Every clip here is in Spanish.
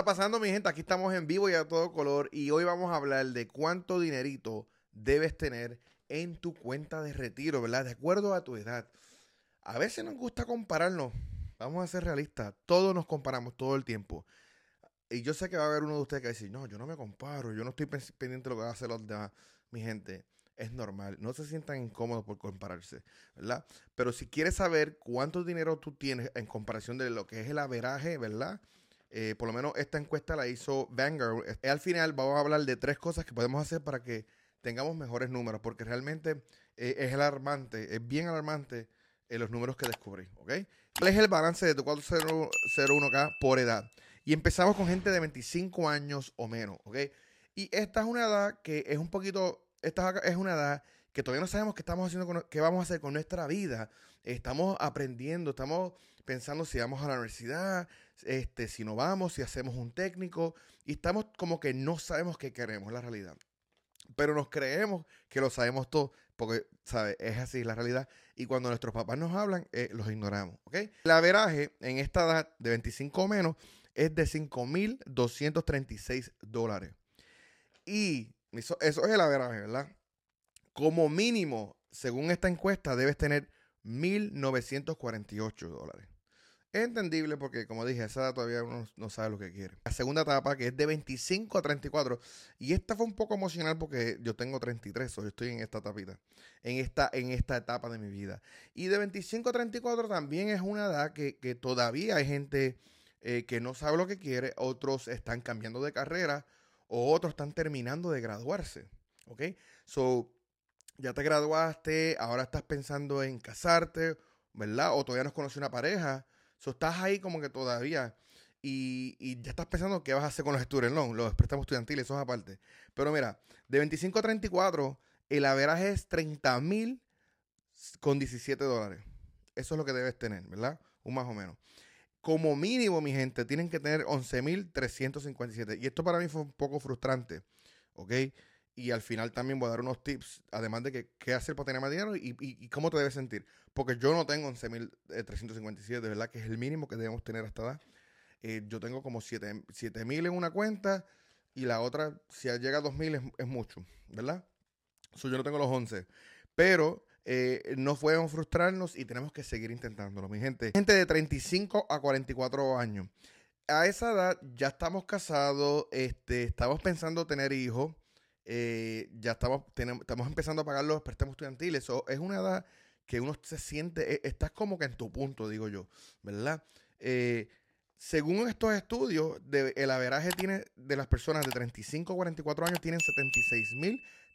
está pasando, mi gente? Aquí estamos en vivo y a todo color y hoy vamos a hablar de cuánto dinerito debes tener en tu cuenta de retiro, ¿verdad? De acuerdo a tu edad. A veces nos gusta compararnos. Vamos a ser realistas. Todos nos comparamos todo el tiempo. Y yo sé que va a haber uno de ustedes que va no, yo no me comparo, yo no estoy pendiente de lo que va a hacer los demás. Mi gente, es normal. No se sientan incómodos por compararse, ¿verdad? Pero si quieres saber cuánto dinero tú tienes en comparación de lo que es el averaje, ¿verdad? Eh, por lo menos esta encuesta la hizo Vanguard. Eh, al final vamos a hablar de tres cosas que podemos hacer para que tengamos mejores números, porque realmente eh, es alarmante, es bien alarmante los números que descubrí, ¿ok? ¿Cuál es el balance de tu 401k por edad? Y empezamos con gente de 25 años o menos, ¿ok? Y esta es una edad que es un poquito, esta es una edad que todavía no sabemos qué estamos haciendo, qué vamos a hacer con nuestra vida. Estamos aprendiendo, estamos pensando si vamos a la universidad, este, si no vamos, si hacemos un técnico, y estamos como que no sabemos qué queremos, la realidad. Pero nos creemos que lo sabemos todo, porque, ¿sabes? Es así la realidad. Y cuando nuestros papás nos hablan, eh, los ignoramos, ¿ok? El averaje en esta edad de 25 o menos es de 5.236 dólares. Y eso, eso es el averaje, ¿verdad? Como mínimo, según esta encuesta, debes tener 1.948 dólares. Es entendible porque, como dije, esa edad todavía uno no sabe lo que quiere. La segunda etapa, que es de 25 a 34, y esta fue un poco emocional porque yo tengo 33, o yo estoy en esta tapita, en esta, en esta etapa de mi vida. Y de 25 a 34 también es una edad que, todavía hay gente eh, que no sabe lo que quiere, otros están cambiando de carrera, o otros están terminando de graduarse. ¿Ok? So, ya te graduaste, ahora estás pensando en casarte, ¿verdad? O todavía no conoces una pareja So, estás ahí como que todavía. Y, ya estás pensando qué vas a hacer con los student los préstamos estudiantiles, eso es aparte. Pero mira, de 25 a 34, el averaje es 30 mil con 17 dólares. Eso es lo que debes tener, ¿verdad? Un más o menos. Como mínimo, mi gente, tienen que tener 11 mil 357. Y esto para mí fue un poco frustrante, ¿ok? Y al final también voy a dar unos tips, además de que, qué hacer para tener más dinero y, cómo te debes sentir. Porque yo no tengo 11.357, de verdad que es el mínimo que debemos tener hasta edad. Eh, yo tengo como 7.000 en una cuenta y la otra, si llega a 2.000 es, es mucho, ¿verdad? So, yo no tengo los 11. Pero eh, no podemos frustrarnos y tenemos que seguir intentándolo, mi gente. Gente de 35 a 44 años. A esa edad ya estamos casados, este, estamos pensando tener hijos. Eh, ya estamos, estamos empezando a pagar los préstamos estudiantiles. es una edad que uno se siente, e, estás como que en tu punto, digo yo, ¿verdad? Eh, según estos estudios, el averaje tiene de las personas de 35 a 44 años tienen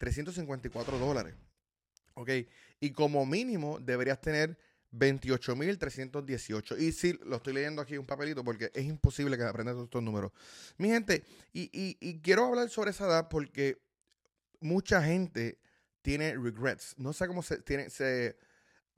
76.354 dólares. ¿Ok? Y como mínimo deberías tener 28.318. Y sí, lo estoy leyendo aquí un papelito porque es imposible que aprendas todos estos números. Mi gente, y, quiero hablar sobre esa edad porque mucha gente tiene regrets. No sé cómo se tiene, se,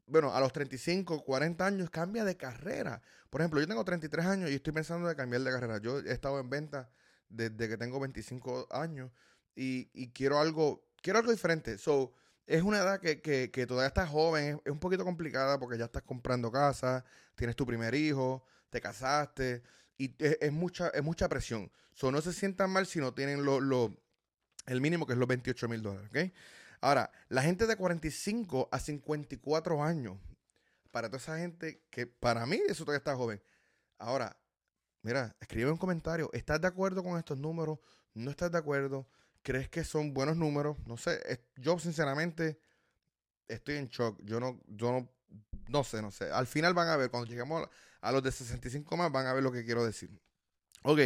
bueno, a los 35, 40 años cambia de carrera. Por ejemplo, yo tengo 33 años y estoy pensando de cambiar de carrera. Yo he estado en venta desde que tengo 25 años y, quiero algo, quiero algo diferente. So, es una edad que, que, todavía estás joven, es, un poquito complicada porque ya estás comprando casa, tienes tu primer hijo, te casaste y es, mucha, es mucha presión. So, no se sientan mal si no tienen lo, lo, el mínimo, que es los 28 mil dólares. ¿okay? Ahora, la gente de 45 a 54 años, para toda esa gente que para mí eso todavía está joven. Ahora, mira, escribe un comentario. ¿Estás de acuerdo con estos números? ¿No estás de acuerdo? ¿Crees que son buenos números? No sé. Yo, sinceramente, estoy en shock. Yo no, yo no, no sé, no sé. Al final van a ver, cuando lleguemos a los de 65 más, van a ver lo que quiero decir. Ok,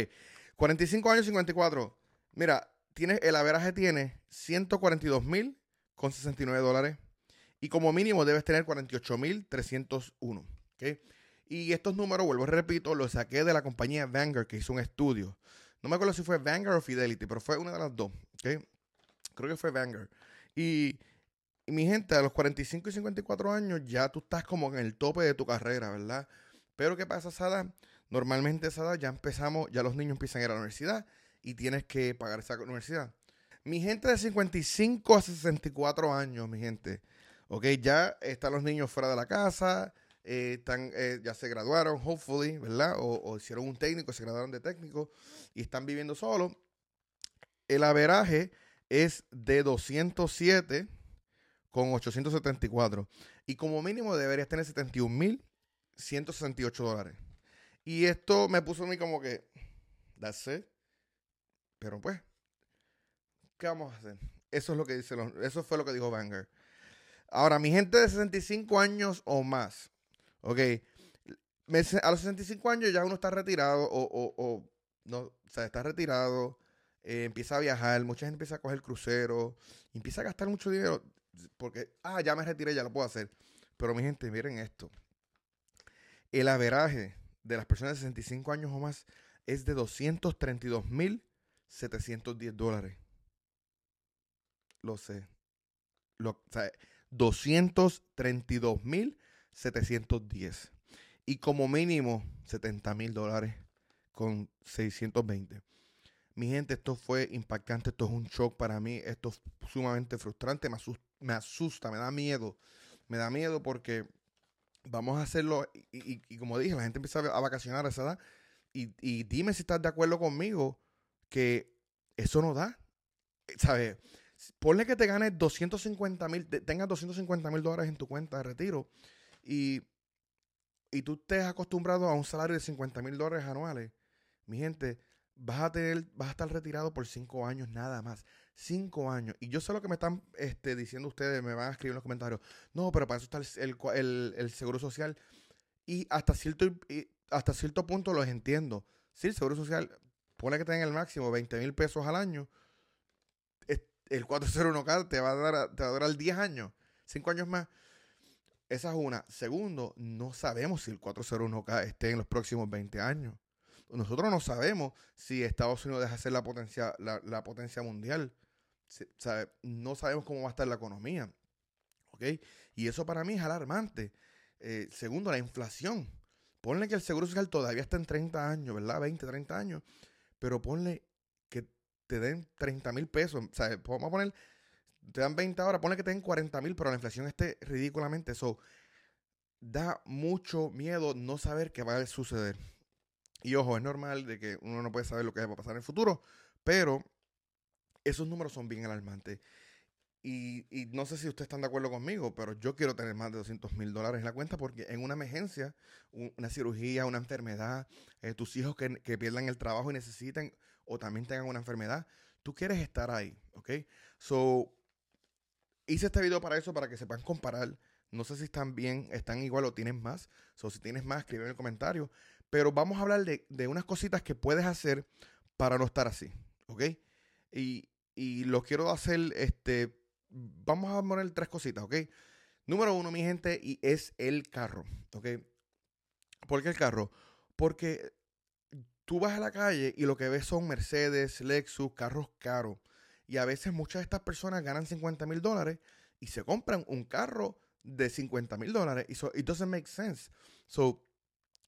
45 años, 54. Mira, el averaje tiene 142 mil con 69 dólares. Y como mínimo debes tener 48 mil 301. Y estos números, vuelvo repito, los saqué de la compañía Vanguard que hizo un estudio. No me acuerdo si fue Vanguard o Fidelity, pero fue una de las dos. Creo que fue Vanguard. Y, mi gente, a los 45 y 54 años ya tú estás como en el tope de tu carrera, ¿verdad? Pero ¿qué pasa, Sada? Normalmente esa ya empezamos, ya los niños empiezan a ir a la universidad y tienes que pagar esa universidad. Mi gente de 55 a 64 años, mi gente, ok, ya están los niños fuera de la casa, eh, están, eh, ya se graduaron, hopefully, ¿verdad? O, hicieron un técnico, se graduaron de técnico y están viviendo solos. El averaje es de 207 con 874. Y como mínimo deberías tener 71.168 dólares. Y esto me puso a mí como que, that's. Pero pues, ¿qué vamos a hacer? Eso es lo que dice, eso fue lo que dijo Banger. Ahora, mi gente de 65 años o más, ok, a los 65 años ya uno está retirado o, no, o sea, está retirado, eh, empieza a viajar, mucha gente empieza a coger crucero, empieza a gastar mucho dinero porque, ah, ya me retiré, ya lo puedo hacer. Pero mi gente, miren esto. El averaje de las personas de 65 años o más es de 232.710 dólares. Lo sé. Lo, o sea, 232.710. Y como mínimo 70 mil dólares con 620. Mi gente, esto fue impactante, esto es un shock para mí, esto es sumamente frustrante, me asusta, me, da miedo. Me da miedo porque vamos a hacerlo y, como dije, la gente empieza a vacacionar esa edad y dime si estás de acuerdo conmigo que eso no da. ¿Sabes? ponle que te ganes 250 mil, tengas 250 mil dólares en tu cuenta de retiro y, y tú estés acostumbrado a un salario de 50 mil dólares anuales, mi gente, vas a tener, vas a estar retirado por cinco años nada más. Cinco años. Y yo sé lo que me están este, diciendo ustedes, me van a escribir en los comentarios. No, pero para eso está el, el, seguro social. Y hasta cierto, y hasta cierto punto los entiendo. Sí, el seguro social pone que tenga el máximo 20 mil pesos al año el 401k te va a dar, te va a durar 10 años, 5 años más. Esa es una. Segundo, no sabemos si el 401k esté en los próximos 20 años. Nosotros no sabemos si Estados Unidos deja ser la potencia, la, potencia mundial. No sabemos cómo va a estar la economía. ¿Ok? Y eso para mí es alarmante. Eh, segundo, la inflación. Ponle que el seguro social todavía está en 30 años, ¿verdad? 20, 30 años. Pero ponle te den 30 mil pesos. O sea, vamos a poner, te dan 20 ahora, ponle que te den 40 mil, pero la inflación esté ridículamente. Eso da mucho miedo no saber qué va a suceder. Y ojo, es normal de que uno no puede saber lo que va a pasar en el futuro, pero esos números son bien alarmantes. Y, no sé si ustedes están de acuerdo conmigo, pero yo quiero tener más de 200 mil dólares en la cuenta porque en una emergencia, una cirugía, una enfermedad, eh, tus hijos que, que, pierdan el trabajo y necesiten o también tengan una enfermedad, tú quieres estar ahí, ¿ok? So, hice este video para eso, para que se puedan comparar. No sé si están bien, están igual o tienen más. So, si tienes más, escribe en el comentario. Pero vamos a hablar de, de unas cositas que puedes hacer para no estar así, ¿ok? Y, y lo quiero hacer, este, vamos a poner tres cositas, ¿ok? Número uno, mi gente, y es el carro, ¿ok? ¿Por qué el carro? Porque tú vas a la calle y lo que ves son Mercedes, Lexus, carros caros. Y a veces muchas de estas personas ganan 50 mil dólares y se compran un carro de 50 mil dólares. Y so, it doesn't make sense. So,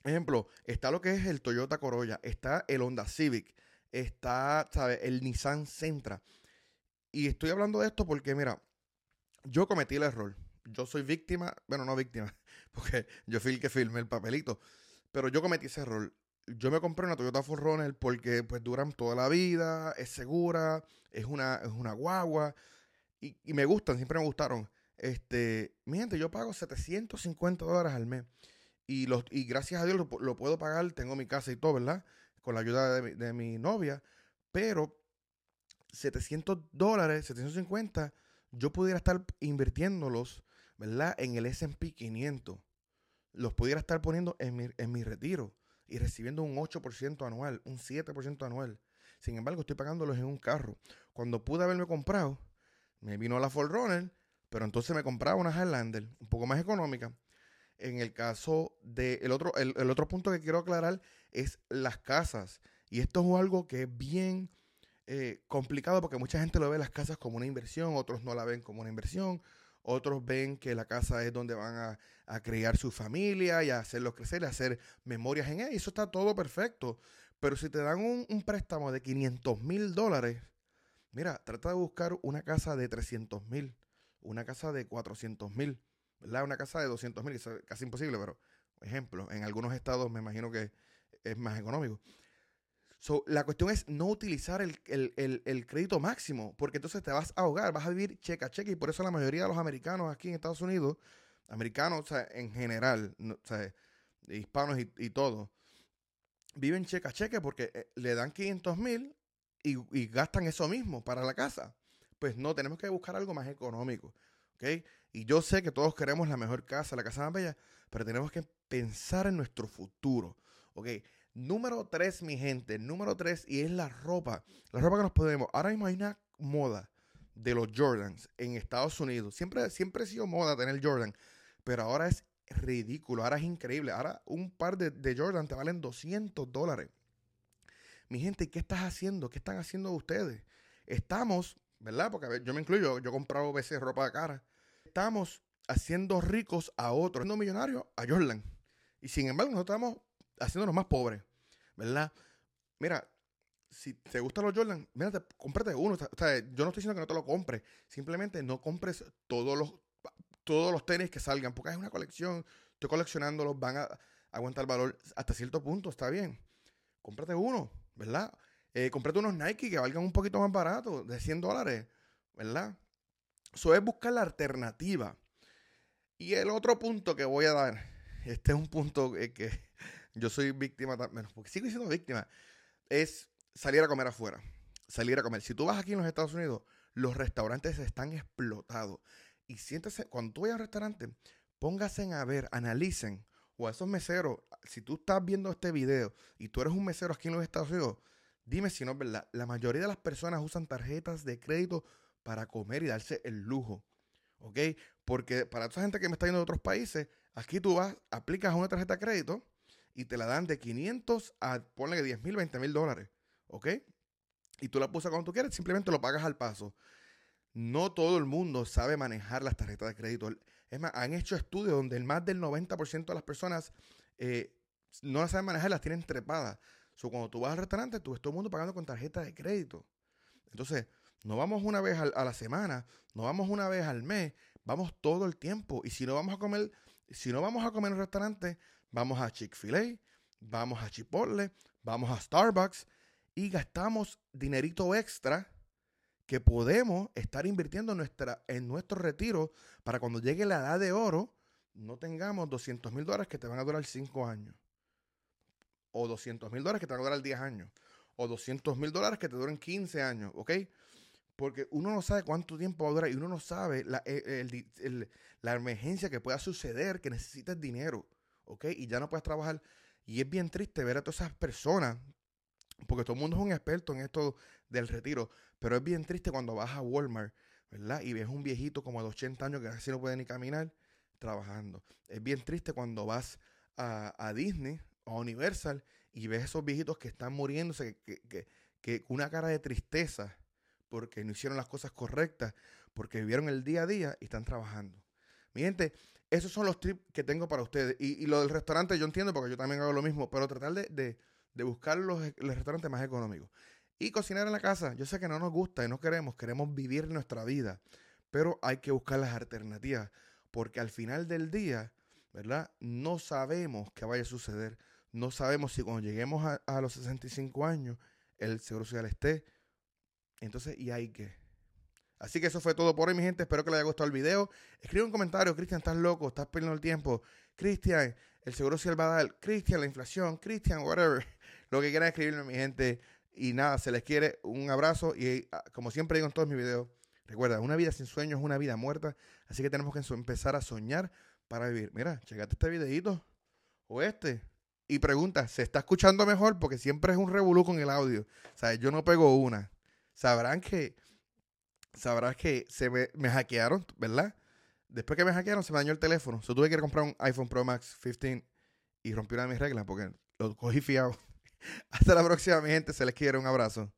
ejemplo, está lo que es el Toyota Corolla, está el Honda Civic, está, ¿sabes? El Nissan Sentra. Y estoy hablando de esto porque, mira, yo cometí el error. Yo soy víctima, bueno, no víctima, porque yo fui el que filmé el papelito, pero yo cometí ese error yo me compré una Toyota Forerunner porque pues duran toda la vida, es segura, es una, es una guagua y, me gustan, siempre me gustaron. Este, mi gente, yo pago 750 dólares al mes y, los, y gracias a Dios lo, puedo pagar, tengo mi casa y todo, ¿verdad? Con la ayuda de de mi novia, pero 700 dólares, 750, yo pudiera estar invirtiéndolos, ¿verdad? En el S&P 500. Los pudiera estar poniendo en mi, en mi retiro y recibiendo un 8% anual, un 7% anual. Sin embargo, estoy pagándolos en un carro. Cuando pude haberme comprado, me vino la Forerunner, pero entonces me compraba una Highlander, un poco más económica. En el caso de el otro, el, otro punto que quiero aclarar es las casas. Y esto es algo que es bien eh, complicado porque mucha gente lo ve las casas como una inversión, otros no la ven como una inversión, otros ven que la casa es donde van a, a criar su familia y a hacerlos crecer, y hacer memorias en ella. Y eso está todo perfecto. Pero si te dan un, préstamo de 500 mil dólares, mira, trata de buscar una casa de 300 mil, una casa de 400 mil, ¿verdad? Una casa de 200 mil, es casi imposible, pero ejemplo. En algunos estados me imagino que es más económico. So, la cuestión es no utilizar el, crédito máximo, porque entonces te vas a ahogar, vas a vivir cheque a cheque, y por eso la mayoría de los americanos aquí en Estados Unidos, americanos o sea, en general, o sea, hispanos y, y todo, viven cheque a cheque porque eh, le dan 500 mil y, y, gastan eso mismo para la casa. Pues no, tenemos que buscar algo más económico. ¿ok? Y yo sé que todos queremos la mejor casa, la casa más bella, pero tenemos que pensar en nuestro futuro. ¿ok? Número tres, mi gente, número tres, y es la ropa. La ropa que nos podemos. Ahora mismo hay una moda de los Jordans en Estados Unidos. Siempre, siempre ha sido moda tener Jordan, pero ahora es ridículo, ahora es increíble. Ahora un par de, de Jordan te valen 200 dólares. Mi gente, ¿qué estás haciendo? ¿Qué están haciendo ustedes? Estamos, ¿verdad? Porque yo me incluyo, yo he comprado veces ropa cara. Estamos haciendo ricos a otros, haciendo millonarios a Jordan. Y sin embargo, nosotros estamos haciéndonos más pobres, ¿verdad? Mira, si te gustan los Jordan, mira, cómprate uno. O sea, yo no estoy diciendo que no te lo compres. Simplemente no compres todos los, todos los tenis que salgan, porque es una colección. Estoy coleccionándolos, van a aguantar valor hasta cierto punto, está bien. Cómprate uno, ¿verdad? Eh, cómprate unos Nike que valgan un poquito más barato, de 100 dólares, ¿verdad? Eso es buscar la alternativa. Y el otro punto que voy a dar, este es un punto que yo soy víctima también, porque sigo siendo víctima, es salir a comer afuera. Salir a comer. Si tú vas aquí en los Estados Unidos, los restaurantes están explotados. Y siéntese, cuando tú vayas al restaurante, pónganse a ver, analicen, o a esos meseros, si tú estás viendo este video y tú eres un mesero aquí en los Estados Unidos, dime si no es verdad. La mayoría de las personas usan tarjetas de crédito para comer y darse el lujo. ¿Ok? Porque para toda esa gente que me está viendo de otros países, aquí tú vas, aplicas una tarjeta de crédito y te la dan de 500 a, ponle que 10 mil, 20 mil dólares. ¿Ok? Y tú la pusas cuando tú quieres, simplemente lo pagas al paso. No todo el mundo sabe manejar las tarjetas de crédito. Es más, han hecho estudios donde el más del 90% de las personas eh, no las saben manejar, las tienen trepadas. So, cuando tú vas al restaurante, tú ves todo el mundo pagando con tarjeta de crédito. Entonces, no vamos una vez a la semana, no vamos una vez al mes, vamos todo el tiempo. Y si no vamos a comer, si no vamos a comer en un restaurante, vamos a Chick-fil-A, vamos a Chipotle, vamos a Starbucks y gastamos dinerito extra que podemos estar invirtiendo nuestra, en nuestro retiro para cuando llegue la edad de oro, no tengamos 200 mil dólares que te van a durar 5 años. O 200 mil dólares que te van a durar 10 años. O 200 mil dólares que te duren 15 años, ¿ok? Porque uno no sabe cuánto tiempo va a durar y uno no sabe la, e, la emergencia que pueda suceder, que necesites dinero. ¿Ok? Y ya no puedes trabajar. Y es bien triste ver a todas esas personas, porque todo el mundo es un experto en esto del retiro, pero es bien triste cuando vas a Walmart, ¿verdad? Y ves un viejito como de 80 años que casi no puede ni caminar trabajando. Es bien triste cuando vas a, Disney o a Universal y ves esos viejitos que están muriéndose, que, que, que una cara de tristeza porque no hicieron las cosas correctas, porque vivieron el día a día y están trabajando. Mi gente, esos son los tips que tengo para ustedes. Y, lo del restaurante yo entiendo porque yo también hago lo mismo, pero tratar de, buscar los, restaurantes más económicos. Y cocinar en la casa, yo sé que no nos gusta y no queremos, queremos vivir nuestra vida, pero hay que buscar las alternativas, porque al final del día, ¿verdad? No sabemos qué vaya a suceder, no sabemos si cuando lleguemos a, a los 65 años el seguro social esté. Entonces, y hay que Así que eso fue todo por hoy, mi gente. Espero que les haya gustado el video. Escribe un comentario, Cristian, estás loco, estás perdiendo el tiempo. Cristian, el seguro social va a dar. Cristian, la inflación. Cristian, whatever. Lo que quieran escribirme, mi gente. Y nada, se les quiere. Un abrazo. Y ah, como siempre digo en todos mis videos, recuerda, una vida sin sueños es una vida muerta. Así que tenemos que empezar a soñar para vivir. Mira, checate este videito. O este. Y pregunta, ¿se está escuchando mejor? Porque siempre es un revolú con el audio. O sea, yo no pego una. Sabrán que sabrás que se me, hackearon, ¿verdad? Después que me hackearon, se me dañó el teléfono. So, tuve que comprar un iPhone Pro Max 15 y rompí una de mis reglas porque lo cogí fiado. Hasta la próxima, mi gente. Se les quiere. Un abrazo.